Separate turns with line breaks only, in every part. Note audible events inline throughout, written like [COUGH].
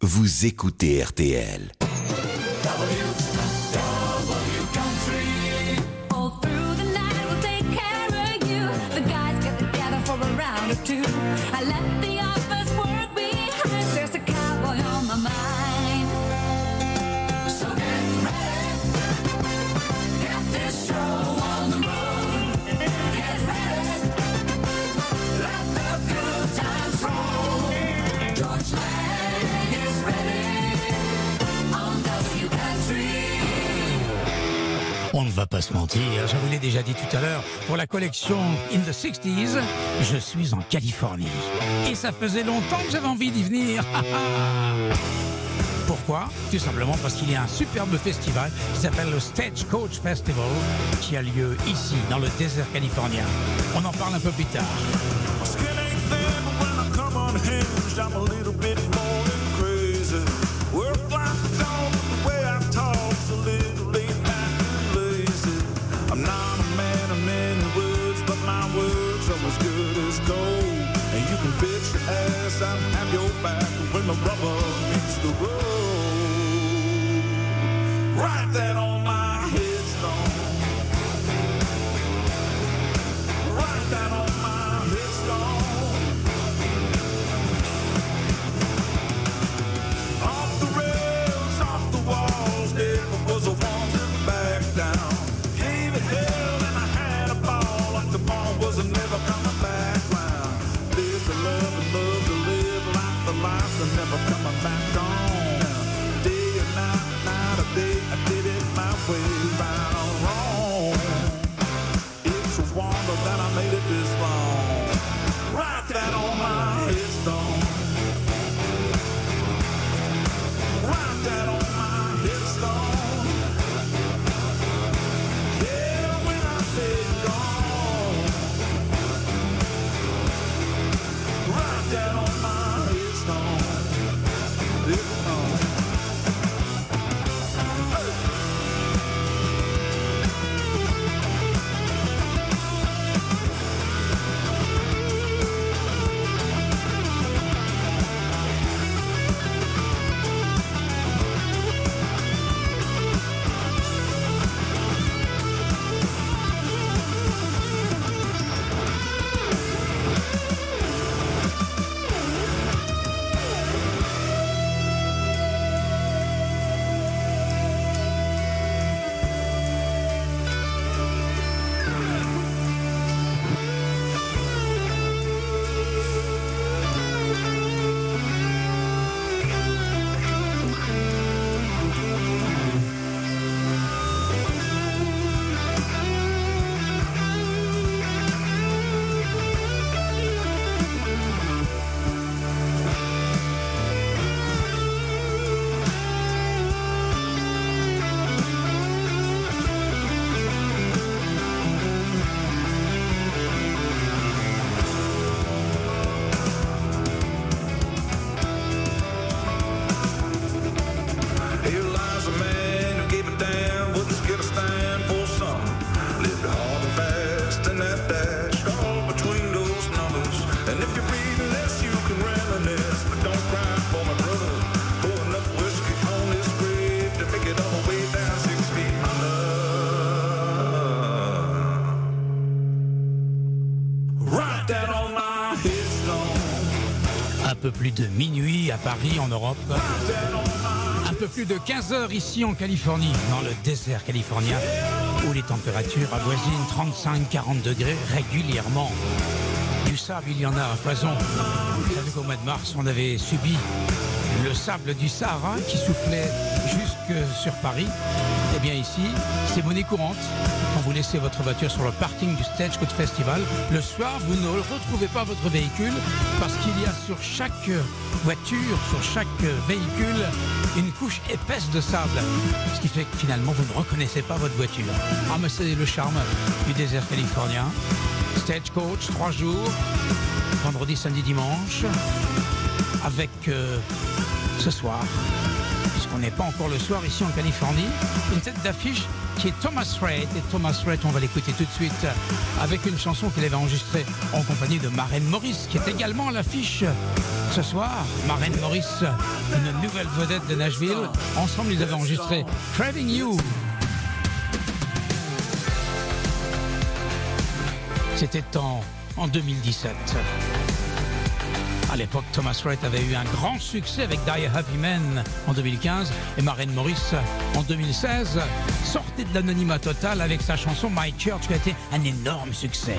Vous écoutez RTL.
Va pas se mentir, je vous l'ai déjà dit tout à l'heure, pour la collection In the 60s, je suis en Californie. Et ça faisait longtemps que j'avais envie d'y venir. [LAUGHS] Pourquoi? Tout simplement parce qu'il y a un superbe festival qui s'appelle le Stagecoach Festival qui a lieu ici, dans le désert californien. On en parle un peu plus tard.
Back when the rubber meets the road. Write that on
de minuit à Paris, en Europe. Un peu plus de 15 heures ici en Californie, dans le désert californien, où les températures avoisinent 35-40 degrés régulièrement. Du sable, il y en a à foison. Vous savez qu'au mois de mars, on avait subi le sable du Sahara qui soufflait jusque sur Paris. Eh bien ici, c'est monnaie courante. Quand vous laissez votre voiture sur le parking du Stagecoach Festival, le soir, vous ne retrouvez pas votre véhicule parce qu'il y a sur chaque voiture, sur chaque véhicule, une couche épaisse de sable. Ce qui fait que finalement, vous ne reconnaissez pas votre voiture. Ah, mais c'est le charme du désert californien. Stagecoach, trois jours, vendredi, samedi, dimanche, avec euh, ce soir qu'on n'est pas encore le soir ici en Californie. Une tête d'affiche qui est Thomas Rhett. Et Thomas Rhett, on va l'écouter tout de suite avec une chanson qu'il avait enregistrée en compagnie de Maren Morris, qui est également à l'affiche ce soir. Maren Morris, une nouvelle vedette de Nashville. Ensemble, ils avaient enregistré Craving You. C'était en 2017. À l'époque, Thomas Wright avait eu un grand succès avec Die Happy Men en 2015 et Maren Morris en 2016. Sortait de l'anonymat total avec sa chanson My Church qui a été un énorme succès.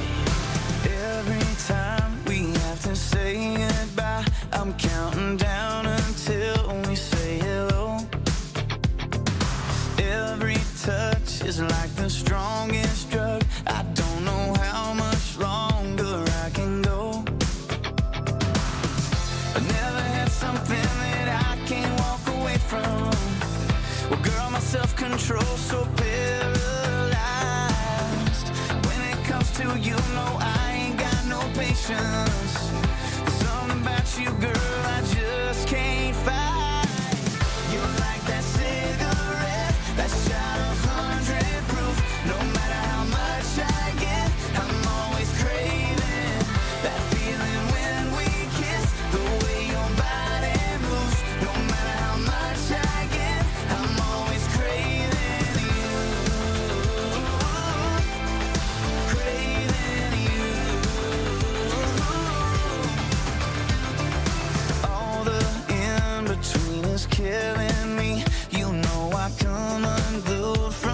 emotions. killing me. You know I come unglued.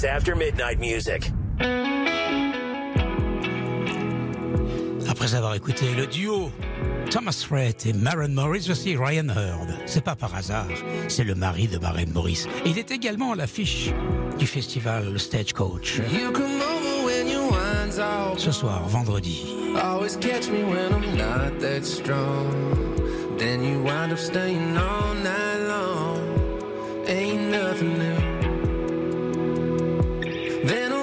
is
After Midnight Music.
Après avoir écouté le duo Thomas Rhett et Maren Morris, voici Ryan Hurd. C'est pas par hasard, c'est le mari de Maren Morris. Il est également à l'affiche du festival Stagecoach. Ce soir, vendredi.
Always catch me when I'm not that strong. Then you wind up staying all night long. Ain't nothing new. Then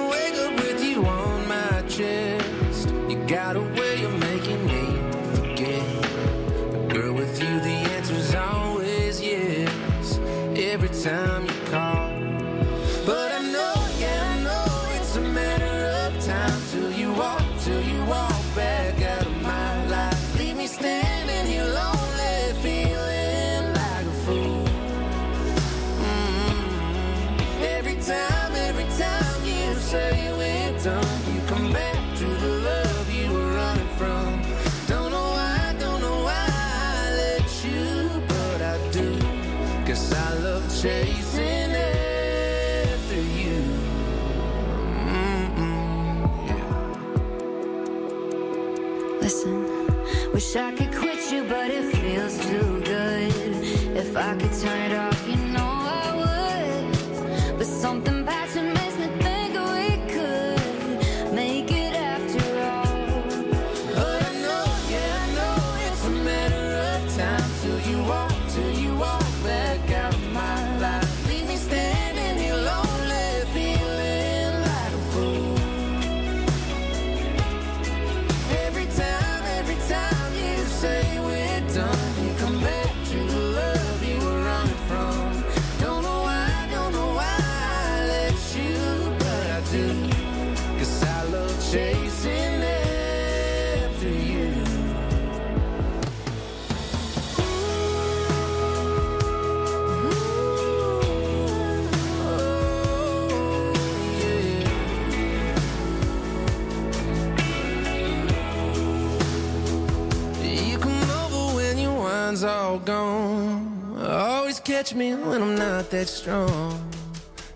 catch me when I'm not that strong.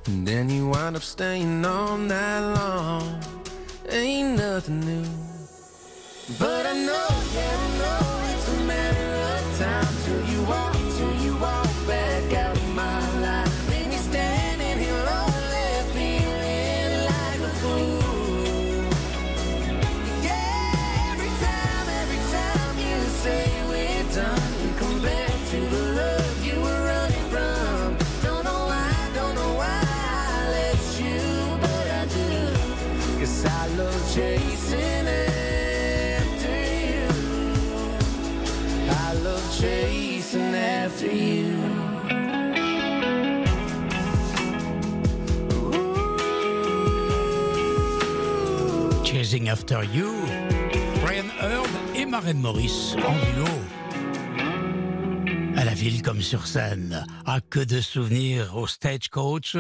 And then you wind up staying all night long. Ain't nothing new. After You,
Brian Heard et Maren Morris en duo. Ville comme sur scène. Ah, que de souvenirs au Stagecoach.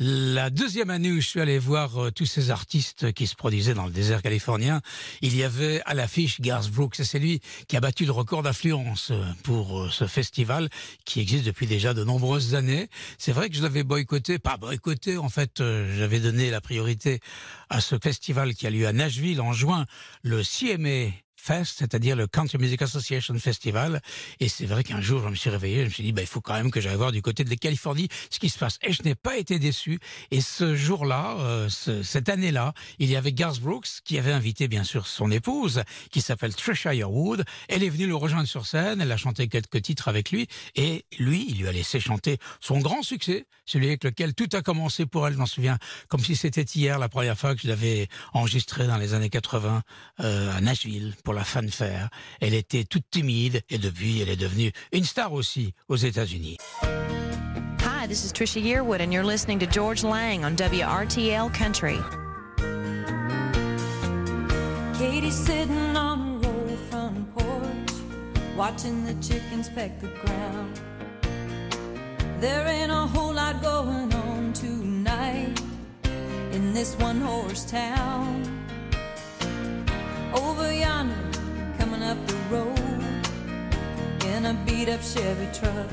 La deuxième année où je suis allé voir euh, tous ces artistes qui se produisaient dans le désert californien, il y avait à l'affiche Garth Brooks. C'est lui qui a battu le record d'affluence euh, pour euh, ce festival qui existe depuis déjà de nombreuses années. C'est vrai que je l'avais boycotté, pas boycotté, en fait, j'avais donné la priorité à ce festival qui a lieu à Nashville en juin, le CMA Fest, c'est-à-dire le Country Music Association Festival. Et c'est vrai qu'un jour, je me suis réveillé, je me suis dit, bah, il faut quand même que j'aille voir du côté de la Californie ce qui se passe. Et je n'ai pas été déçu. Et ce jour-là, euh, ce- cette année-là, il y avait Garth Brooks qui avait invité, bien sûr, son épouse, qui s'appelle Trisha Yearwood. Elle est venue le rejoindre sur scène, elle a chanté quelques titres avec lui. Et lui, il lui a laissé chanter son grand succès, celui avec lequel tout a commencé pour elle. Je m'en souviens comme si c'était hier, la première fois que je l'avais enregistré dans les années 80 euh, à Nashville la fanfare. Elle était toute timide et depuis, elle est devenue une star aussi aux États-Unis.
Hi, this is Trisha Yearwood, and you're listening to George Lang on WRTL Country.
Katie's sitting on her old front porch, watching the chickens peck the ground. There ain't a whole lot going on tonight in this one horse town. Over yonder, coming up the road in a beat up Chevy truck.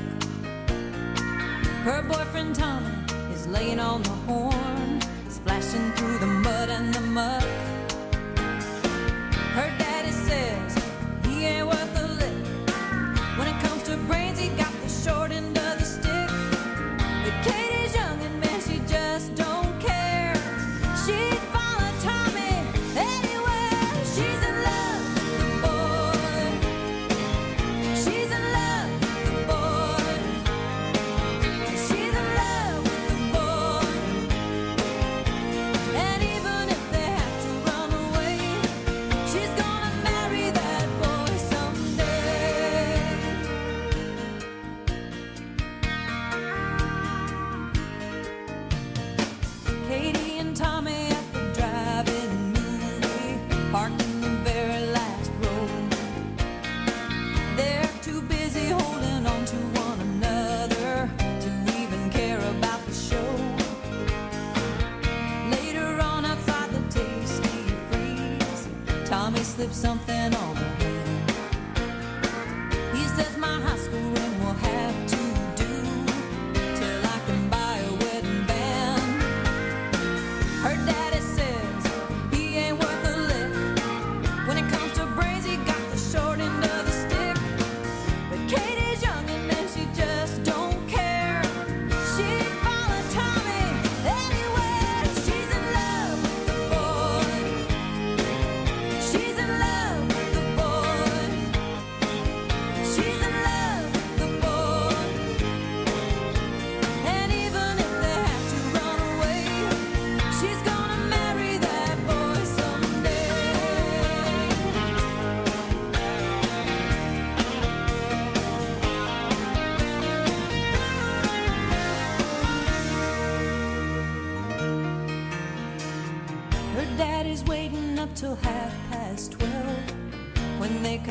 Her boyfriend Tommy is laying on the horn, splashing through the mud and the muck.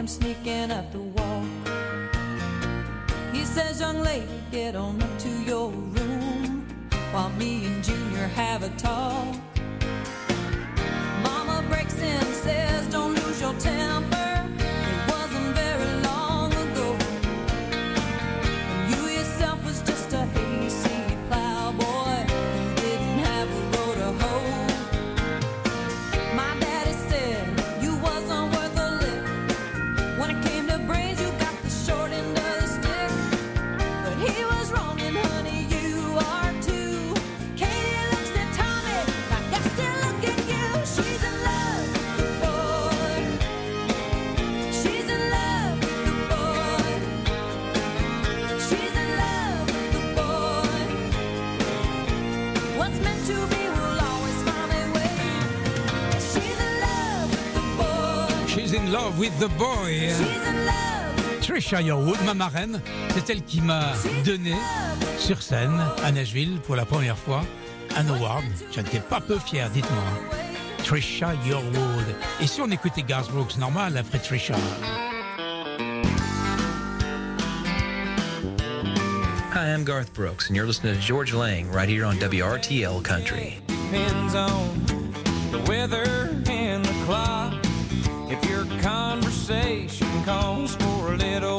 Come sneaking up the walk. He says, Young lady, get on up to your room while me and Junior have a talk. Love
with the boy.
She's in love.
Trisha Yearwood, ma marraine, c'est elle qui m'a donné sur scène à Nashville pour la première fois un award. J'en étais pas peu fier, dites-moi. Trisha Yearwood. Et si on écoutait Garth Brooks, normal après Trisha
Hi, I'm Garth Brooks, and you're listening to George Lang right here on WRTL Country.
depends on the weather calls for a little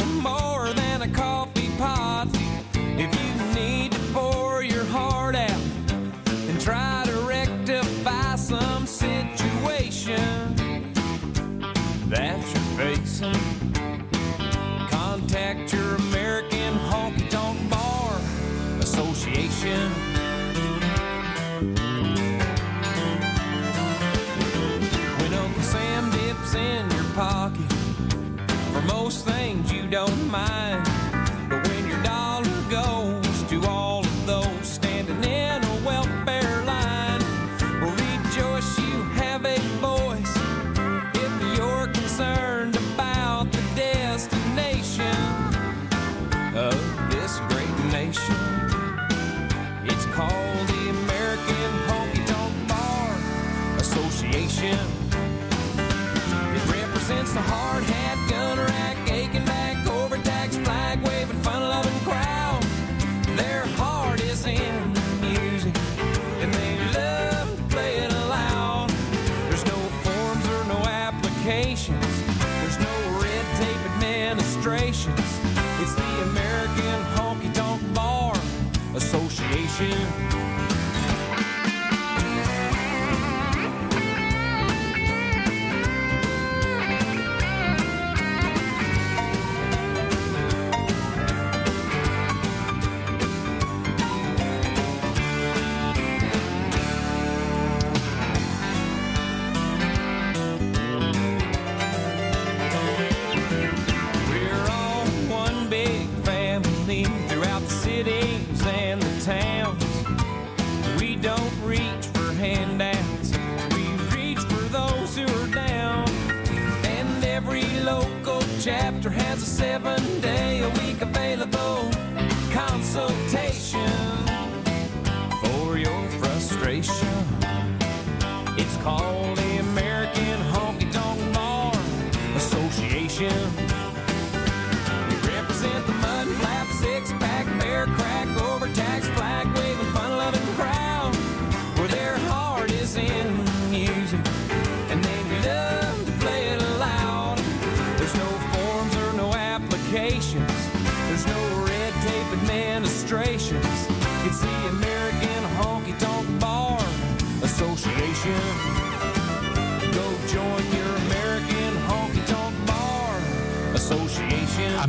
It's called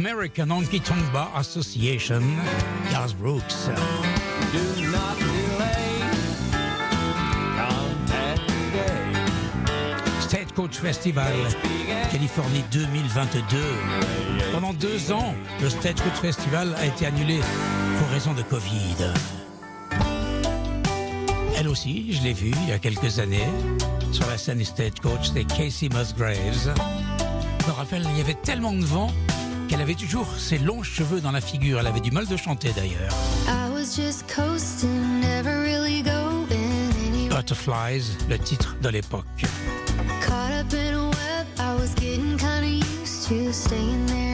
American Honky Tonk Bar Association,
Garth Brooks.
Do not delay. Contact today.
Stagecoach Festival, Californie 2022. Pendant deux ans, le Stagecoach Festival a été annulé pour raison de Covid. Elle aussi, je l'ai vue il y a quelques années sur la scène du Stagecoach, c'était Casey Musgraves. Je me rappelle, il y avait tellement de vent qu'elle avait toujours ses longs cheveux dans la figure. Elle avait du mal de chanter d'ailleurs.
Really.
Butterflies, le titre de l'époque.
Caught up in a web, I was getting kinda used staying there.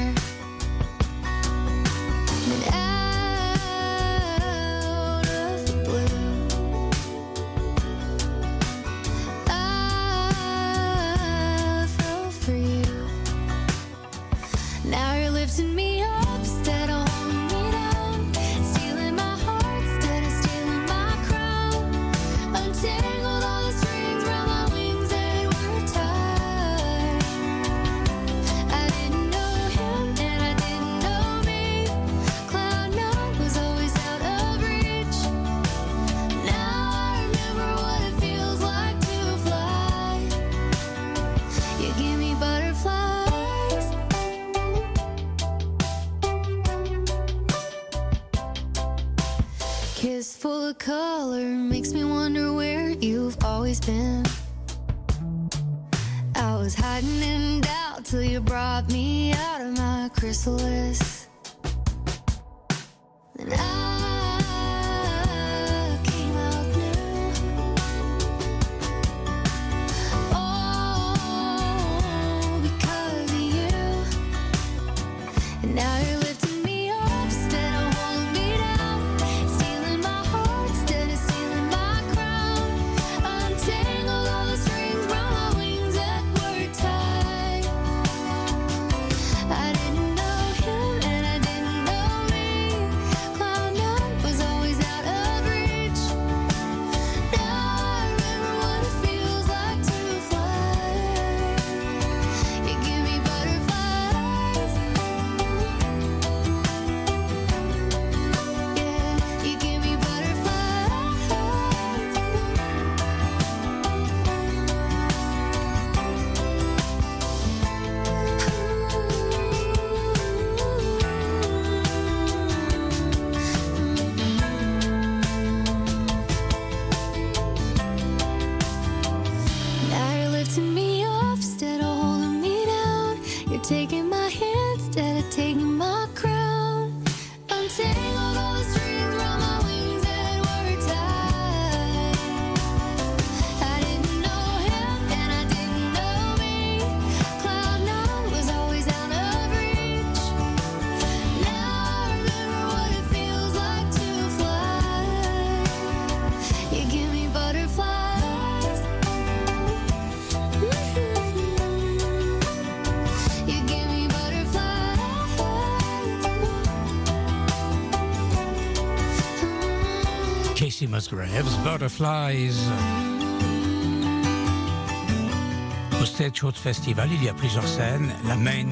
Musgraves, Butterflies. Au Stagecoach Festival, il y a plusieurs scènes. La main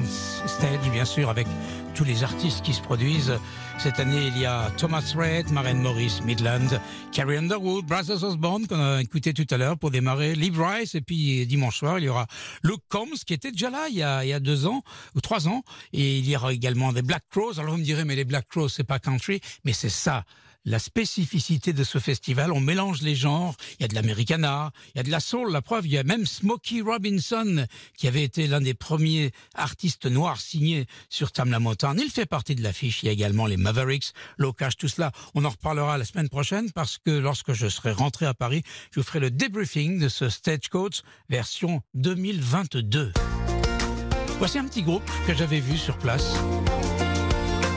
stage, bien sûr, avec tous les artistes qui se produisent. Cette année, il y a Thomas Rhett, Maren Morris, Midland, Carrie Underwood, Brothers Osborne, qu'on a écouté tout à l'heure pour démarrer, Lee Rice, et puis dimanche soir, il y aura Luke Combs, qui était déjà là il y a, il y a deux ans, ou trois ans, et il y aura également des Black Crows. Alors vous me direz, mais les Black Crows, c'est pas country, mais c'est ça la spécificité de ce festival. On mélange les genres. Il y a de l'americana, il y a de la soul. La preuve, il y a même Smokey Robinson, qui avait été l'un des premiers artistes noirs signés sur Tamla Motown. Il fait partie de l'affiche. Il y a également les Mavericks, Locash, tout cela. On en reparlera la semaine prochaine parce que lorsque je serai rentré à Paris, je vous ferai le débriefing de ce Stagecoach version 2022. Voici un petit groupe que j'avais vu sur place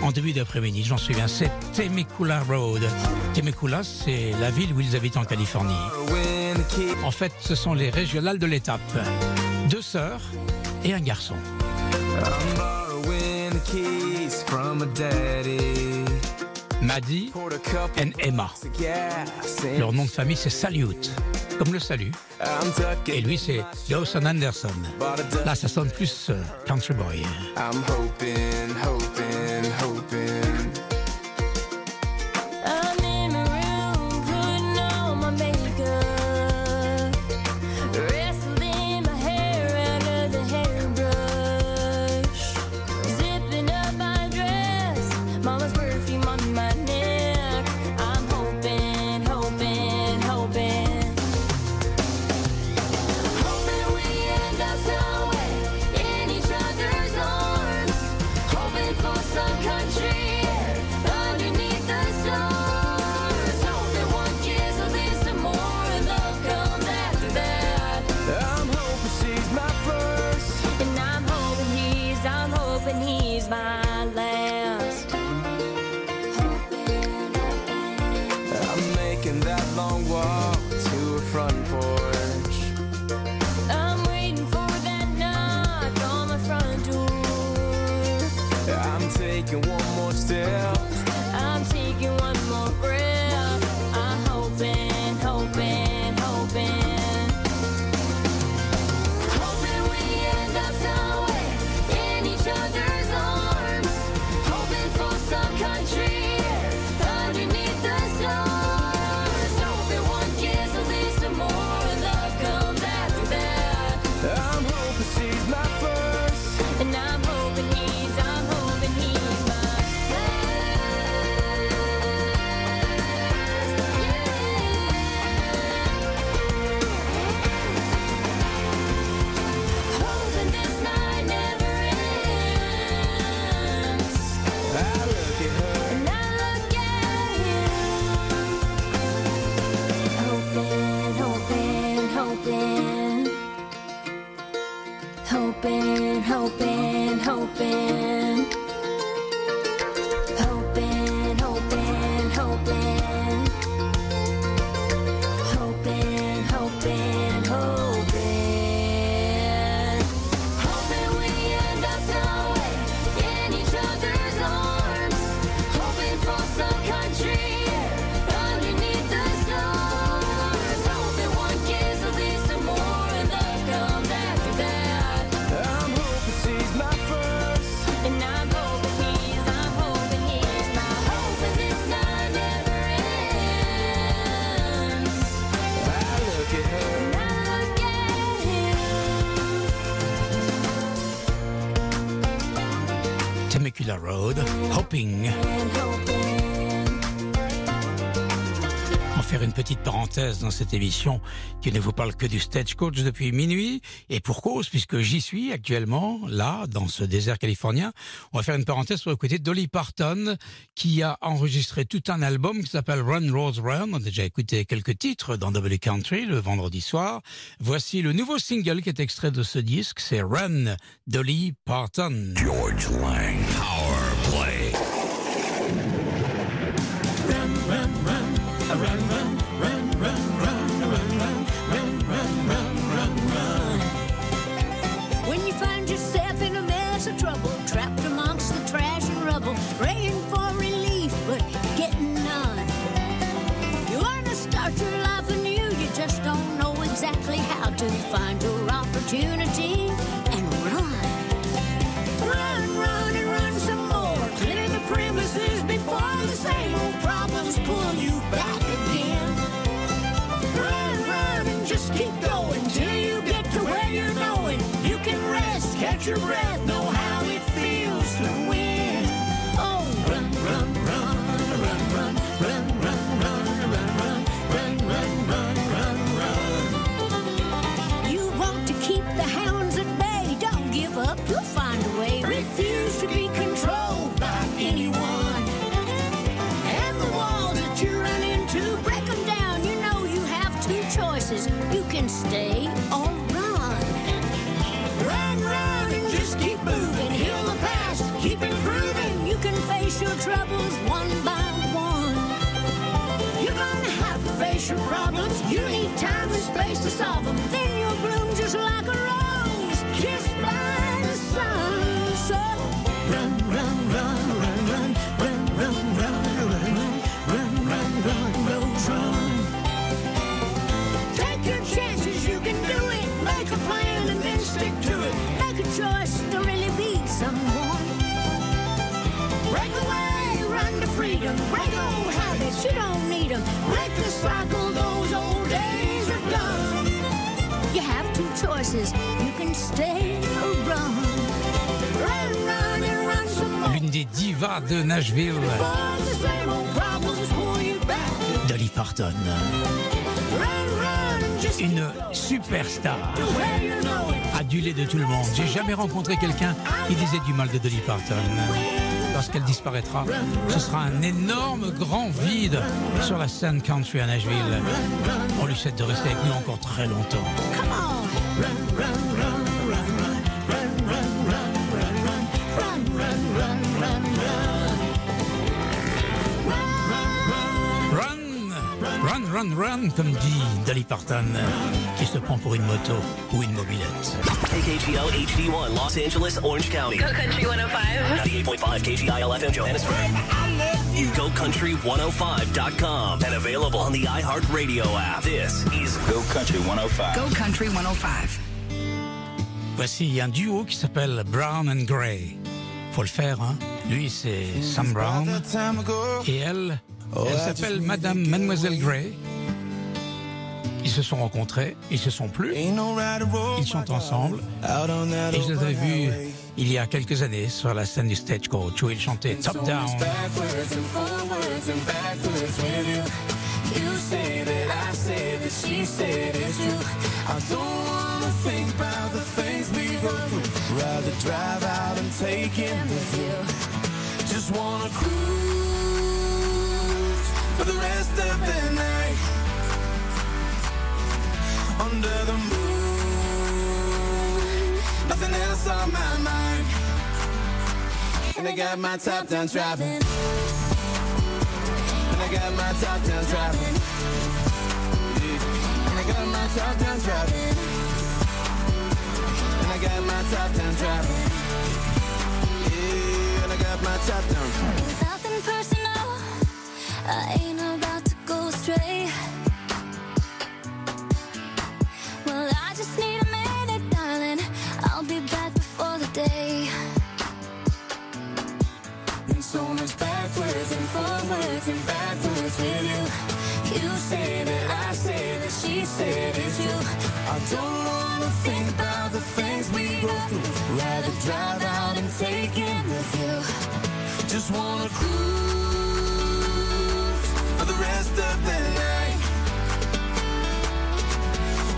en début d'après-midi, j'en souviens, c'est Temecula Road. Temecula, c'est la ville où ils habitent en Californie. En fait, ce sont les régionales de l'étape. Deux sœurs et un garçon.
Couple
et Emma. Leur nom de famille, c'est Salute, comme le salut. Et lui, c'est Dawson Anderson. Là, ça sonne plus euh, country boy. dans cette émission qui ne vous parle que du stagecoach depuis minuit et pour cause puisque j'y suis actuellement là dans ce désert californien. On va faire une parenthèse pour écouter Dolly Parton qui a enregistré tout un album qui s'appelle Run Rose Run. On a déjà écouté quelques titres dans W Country le vendredi soir. Voici le nouveau single qui est extrait de ce disque, c'est Run Dolly Parton.
George Lang Power Play.
opportunity and run. Run, run, and run some more. Clear the premises before the same old problems pull you back again. Run, run, and just keep going till you get to where you're going. You can rest, catch your breath, your problems. You need time and space to solve them. Then you'll bloom just like a rose.
L'une des divas de Nashville. Dolly Parton. Une superstar. Adulée de tout le monde. J'ai jamais rencontré quelqu'un qui disait du mal de Dolly Parton lorsqu'elle disparaîtra, ce sera un énorme grand vide sur la scène country à Nashville. On lui souhaite de rester avec nous encore très longtemps.
Run, run, run, run, run, run, run, run, run, run, run, run, run,
run, run, run, run, comme dit Dolly Parton se prend pour une moto ou une mobilette?
KKGL HD1 Los Angeles, Orange County.
Go Country 105.
98.5 KGIL FM Johannesburg. GoCountry105.com and available on the iHeartRadio app. This is
Go Country 105.
Go Country 105.
Voici un duo qui s'appelle Brown and Gray. Faut le faire, hein. Lui, c'est Sam Brown. Et elle, elle s'appelle Madame Mademoiselle Gray. Ils se sont rencontrés, ils se sont plus. Ils chantent ensemble. Et je les avais vus il y a quelques années sur la scène du Stagecoach où ils chantaient Top Down.
backwards and forwards and backwards with you. You say that I say that she said it's true. I don't wanna think about the things we go through. Rather drive out and take in the view. Just wanna cruise for the rest of the night. Under the moon, nothing else on my mind. And I got my top down driving. And I got my top down driving. And I got my top down driving. And I got my top down driving. And I got my top down.
Nothing personal. I ain't about to go astray.
And backwards with you. You say that I say that she said it's you. I don't wanna think about the things we go through. Rather drive out and take in the view. Just wanna cruise for the rest of the night.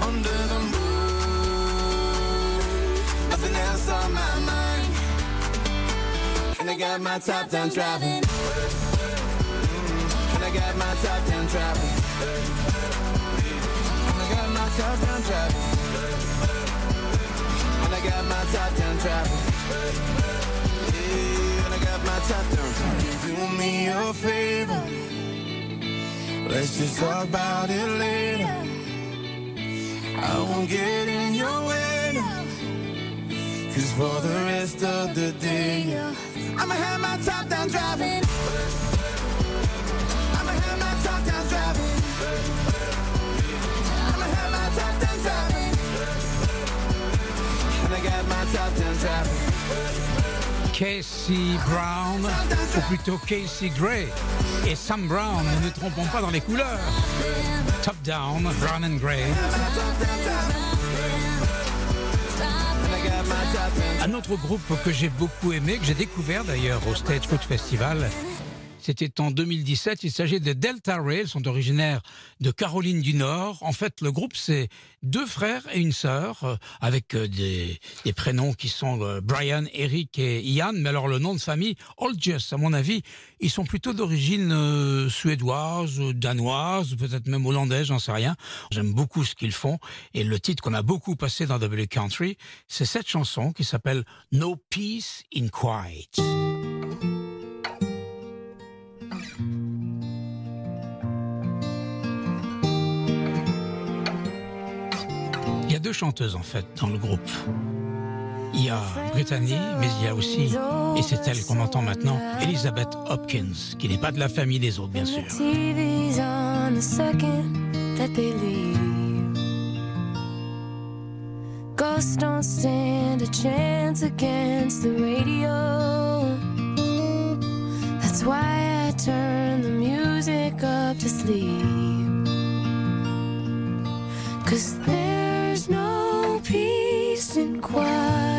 Under the moon, nothing else on my mind. And I got my top down driving. I got my top down driving. I got my top down driving. And I got my top down driving. Yeah, and I got my top down. Do me a favor. Let's just talk about it later. I won't get in your way now. Cause for the rest of the day, driving. I'ma have my top down driving.
Casey Brown, ou plutôt Casey Gray et Sam Brown, ne nous trompons pas dans les couleurs. Top Down, Brown and Gray. Un autre groupe que j'ai beaucoup aimé, que j'ai découvert d'ailleurs au Stagecoach Festival, c'était en 2017. Il s'agit de Delta Ray. Ils sont originaires de Caroline du Nord. En fait, le groupe, c'est deux frères et une sœur, euh, avec euh, des, des prénoms qui sont euh, Brian, Eric et Ian. Mais alors, le nom de famille, Olgius, à mon avis, ils sont plutôt d'origine suédoise, danoise, peut-être même hollandaise, j'en sais rien. J'aime beaucoup ce qu'ils font. Et le titre qu'on a beaucoup passé dans W Country, c'est cette chanson qui s'appelle No Peace in Quiet. A deux chanteuses en fait dans le groupe. Il y a Brittany, mais il y a aussi, et c'est elle qu'on entend maintenant, Elizabeth Hopkins, qui n'est pas de la famille des autres bien sûr.
Ghosts don't stand a chance against the radio. That's why I turn the music up to sleep. Cause there's no peace in quiet.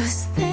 Cause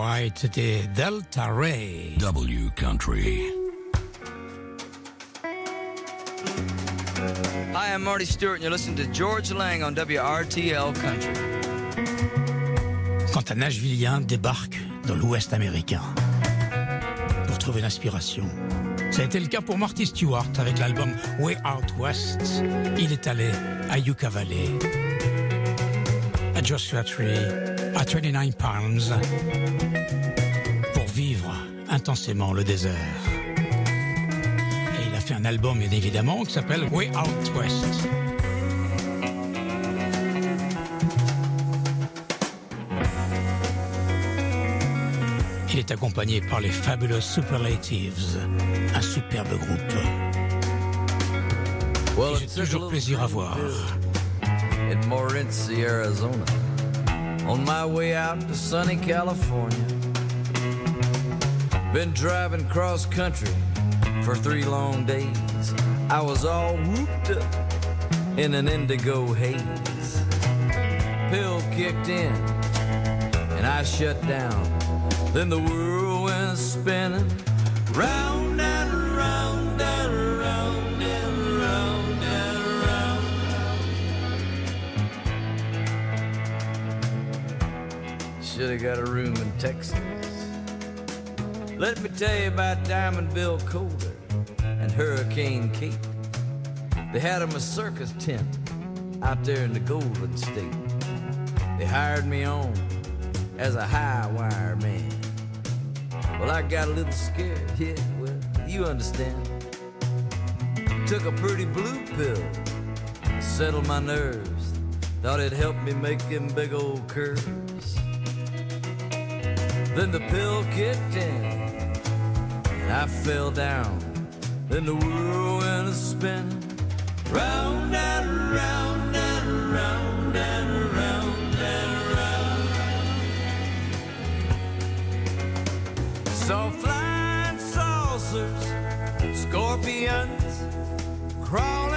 Quiet,
c'était Delta Ray.
W Country.
Hi, I'm Marty Stewart, and you're listening to George Lang on WRTL Country.
Quand un Nashvillien débarque dans l'Ouest américain pour trouver l'inspiration. Ça a été le cas pour Marty Stewart avec l'album Way Out West. Il est allé à Yucca Valley, à Joshua Tree, à 29 Palms pour vivre intensément le désert. Et il a fait un album, bien évidemment, qui s'appelle Way Out West. Il est accompagné par les Fabulous Superlatives, un superbe groupe.
Well,
J'ai toujours plaisir à voir.
Morenci, Arizona. On my way out to sunny California. Been driving cross country for three long days. I was all whooped up in an indigo haze. Pill kicked in and I shut down. Then the world went spinning round Should have got a room in Texas. Let me tell you about Diamond Bill Coulter and Hurricane Kate. They had 'em a circus tent out there in the Golden State. They hired me on as a high wire man. Well, I got a little scared. [LAUGHS] Yeah, well, you understand. Took a pretty blue pill to settle my nerves. Thought it helped me make them big old curves. Then the pill kicked in, and I fell down. Then the world went a spinning round and round and round and round and round. Saw flying saucers, scorpions crawling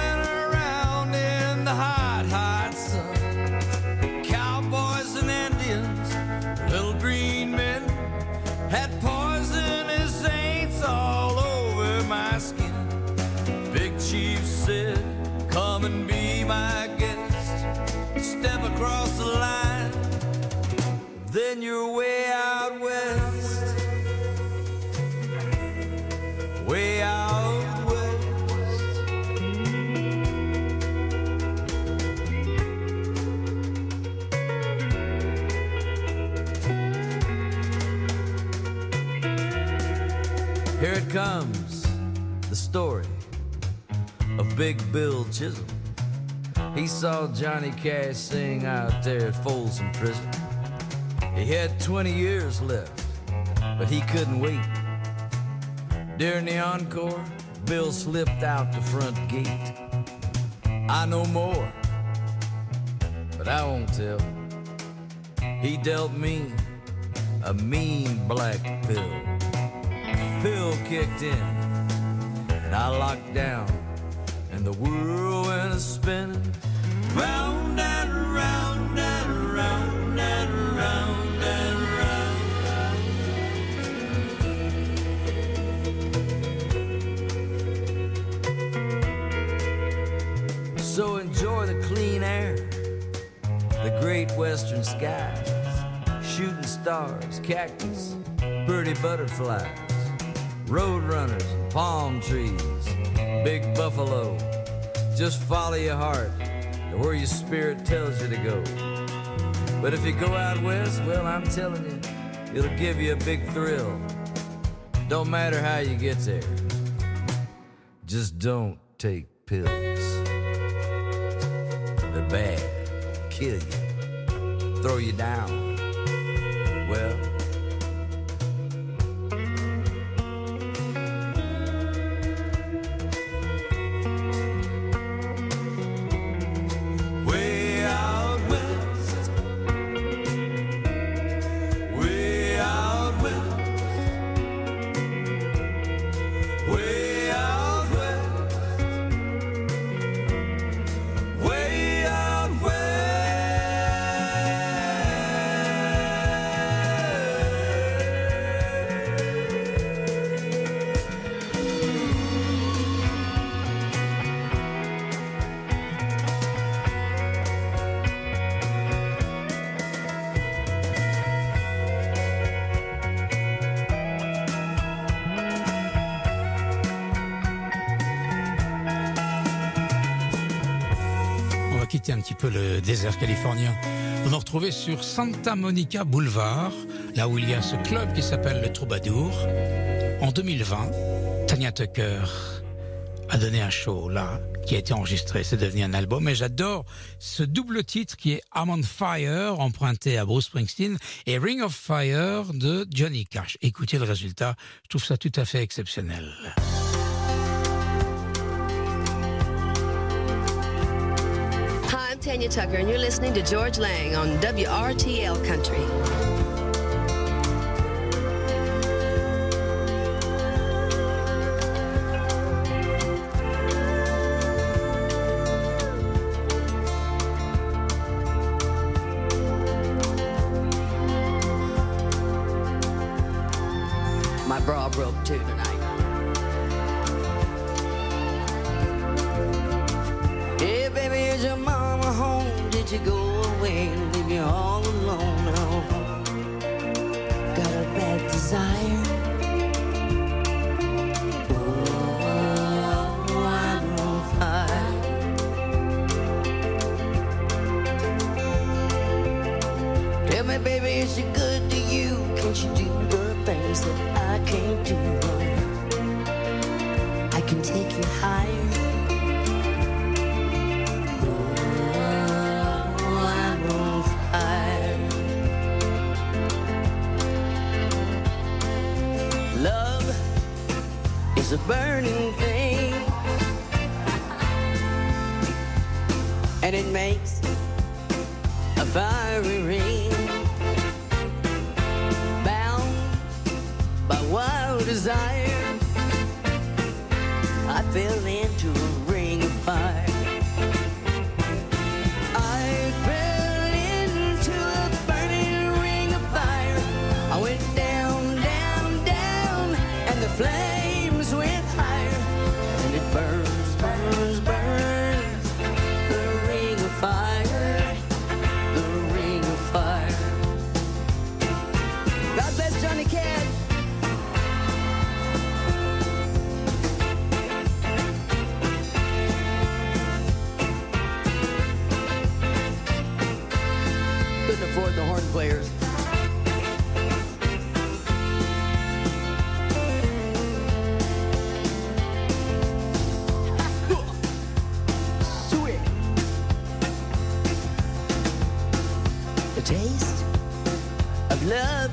you're way out west. Way out west. Here it comes, the story of Big Bill Chisholm. He saw Johnny Cash sing out there at Folsom Prison. He had 20 years left, but he couldn't wait. During the encore, Bill slipped out the front gate. I know more, but I won't tell. He dealt me a mean black pill. Pill kicked in, and I locked down, and the world went spinning round and round and skies, shooting stars, cactus, pretty butterflies, road runners, and palm trees, big buffalo. Just follow your heart to where your spirit tells you to go. But if you go out west, well, I'm telling you, it'll give you a big thrill. Don't matter how you get there. Just don't take pills. They're bad. Kill you. Throw you down. Well,
Un petit peu le désert californien. On nous retrouver sur Santa Monica Boulevard, là où il y a ce club qui s'appelle le Troubadour. En 2020, Tanya Tucker a donné un show là qui a été enregistré, c'est devenu un album et j'adore ce double titre qui est I'm on Fire emprunté à Bruce Springsteen et Ring of Fire de Johnny Cash. Écoutez le résultat, je trouve ça tout à fait exceptionnel.
Tanya Tucker, and you're listening to George Lang on WRTL Country.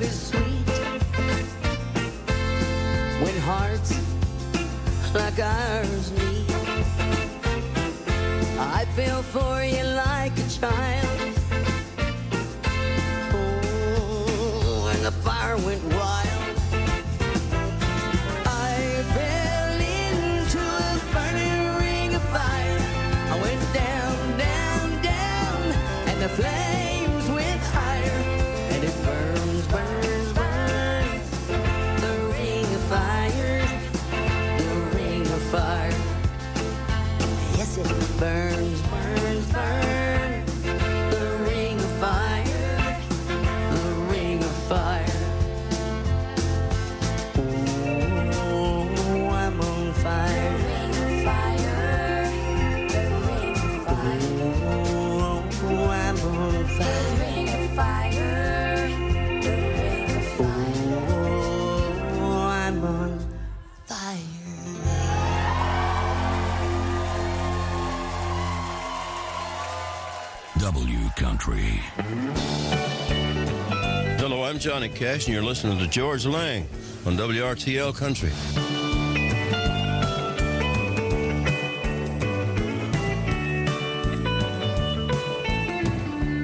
Is sweet when hearts like ours meet. I feel for you like a child.
I'm Johnny Cash, and you're listening to George Lang on WRTL Country.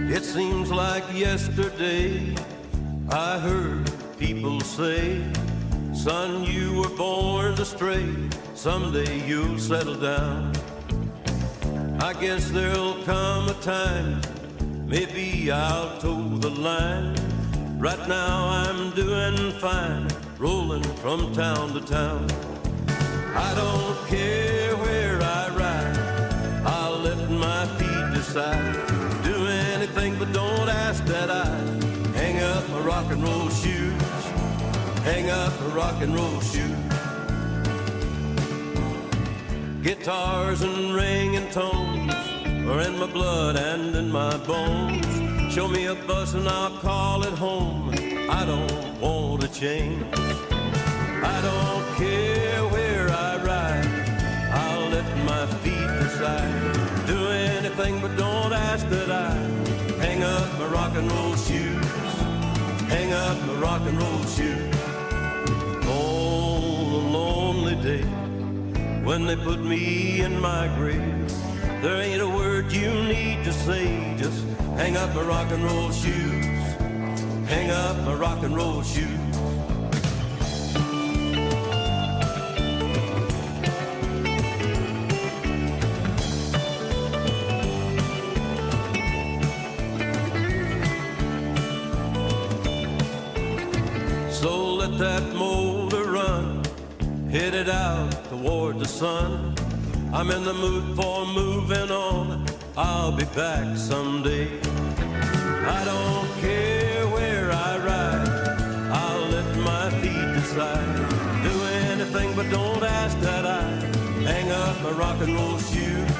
It seems like yesterday I heard people say, Son, you were born astray. Someday you'll settle down. I guess there'll come a time, maybe I'll toe the line. Right now I'm doing fine, rolling from town to town. I don't care where I ride, I'll let my feet decide. Do anything, but don't ask that I hang up my rock and roll shoes. Hang up my rock and roll shoes. Guitars and ringing tones are in my blood and in my bones. Show me a bus and I'll call it home. I don't want to change. I don't care where I ride. I'll let my feet decide. Do anything, but don't ask that I hang up my rock and roll shoes. Hang up my rock and roll shoes. On a lonely day when they put me in my grave. There ain't a word you need to say, just hang up my rock and roll shoes. Hang up my rock and roll shoes. So let that motor run, headed out toward the sun. I'm in the mood for moving on. I'll be back someday. I don't care where I ride. I'll let my feet decide. Do anything, but don't ask that I hang up my rock and roll shoes.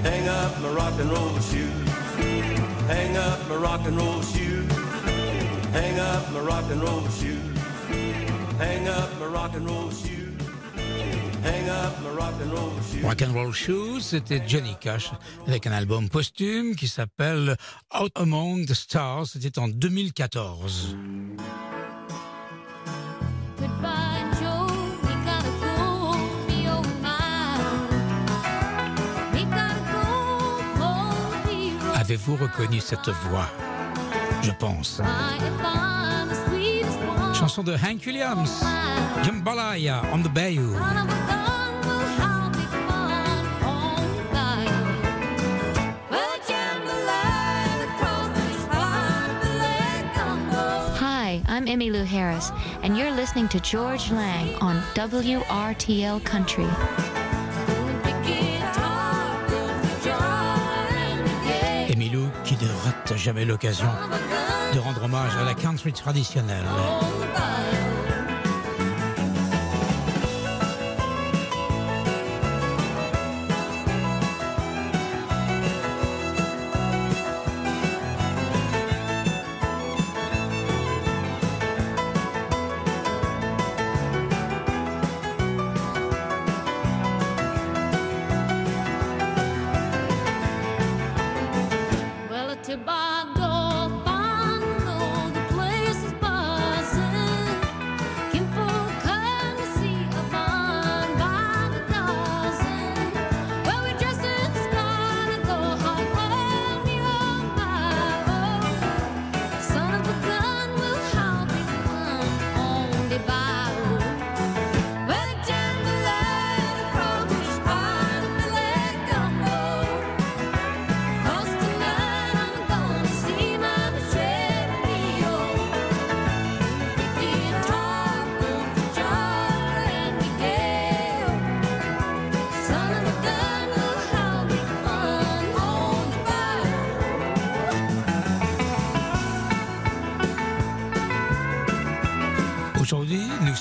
Hang up my rock and roll shoes. Hang up my rock and roll shoes. Hang up my rock and roll shoes. Hang up my rock and roll shoes. Rock and roll shoes.
C'était Johnny Cash avec un album posthume qui s'appelle Out Among the Stars. C'était en 2014.
Goodbye, Joe. We gotta go. Me, oh, my. We gotta go. Oh, hero.
Avez-vous reconnu cette voix? Je pense. Chanson de Hank Williams. Jambalaya on the Bayou.
I'm Emmy Lou Harris, and you're listening to George Lang on WRTL Country.
Emilou qui ne rate jamais l'occasion de rendre hommage à la country traditionnelle.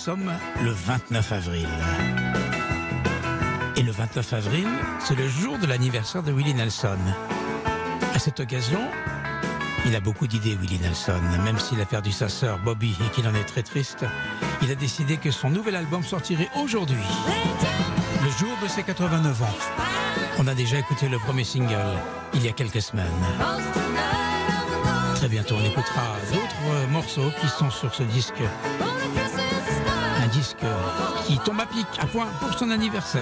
Le 29 avril. Et le 29 avril, c'est le jour de l'anniversaire de Willie Nelson. À cette occasion, il a beaucoup d'idées, Willie Nelson. Même s'il a perdu sa sœur Bobby et qu'il en est très triste, il a décidé que son nouvel album sortirait aujourd'hui. le jour de ses 89 ans. On a déjà écouté le premier single il y a quelques semaines. Très bientôt, on écoutera d'autres morceaux qui sont sur ce disque. Qui tombe à pic, à point pour son anniversaire.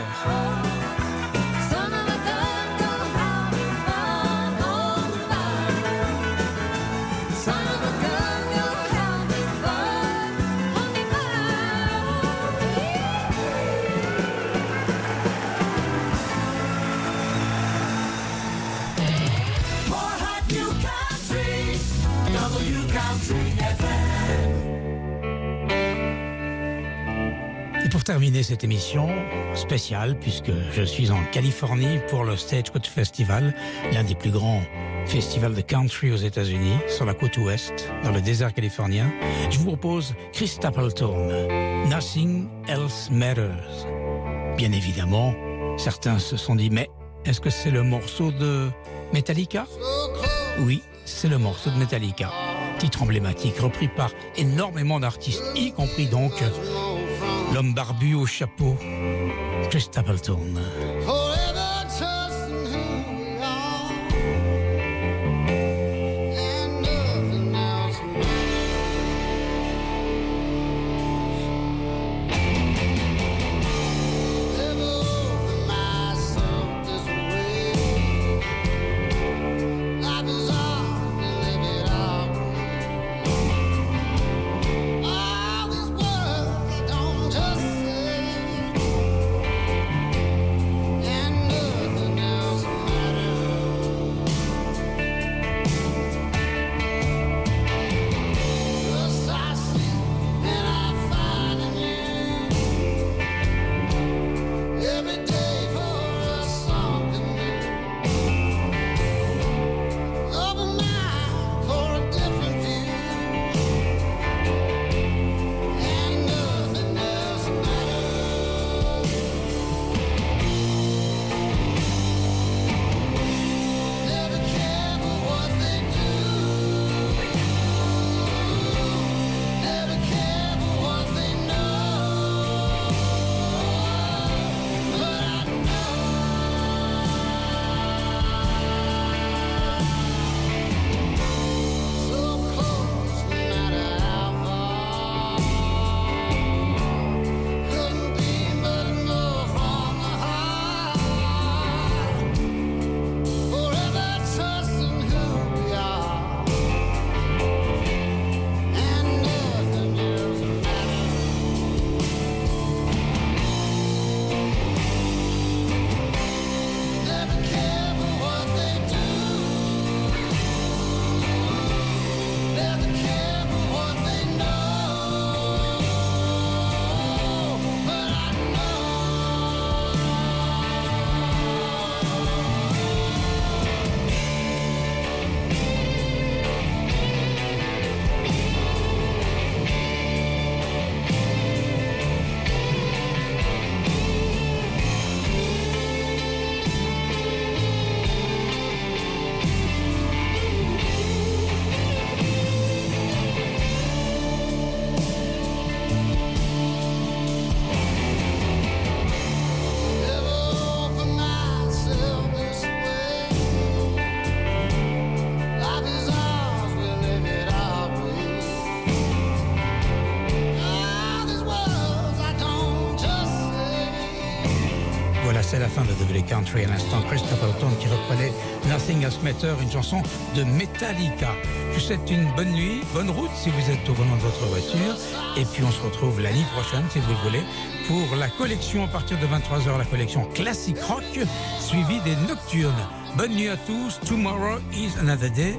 Cette émission spéciale, puisque je suis en Californie pour le Stagecoach Festival, l'un des plus grands festivals de country aux États-Unis, sur la côte ouest, dans le désert californien, je vous propose Chris Stapleton, Nothing Else Matters. Bien évidemment, certains se sont dit, mais est-ce que c'est le morceau de Metallica? Oui, c'est le morceau de Metallica. Titre emblématique, repris par énormément d'artistes, y compris donc l'homme barbu au chapeau, Chris Country. À l'instant, Chris Stapleton qui reprenait Nothing Else Matter, une chanson de Metallica. Je vous souhaite une bonne nuit, bonne route si vous êtes au volant de votre voiture. Et puis on se retrouve l'année prochaine, si vous le voulez, pour la collection à partir de 23h, la collection classique rock, suivie des nocturnes. Bonne nuit à tous. Tomorrow is another day.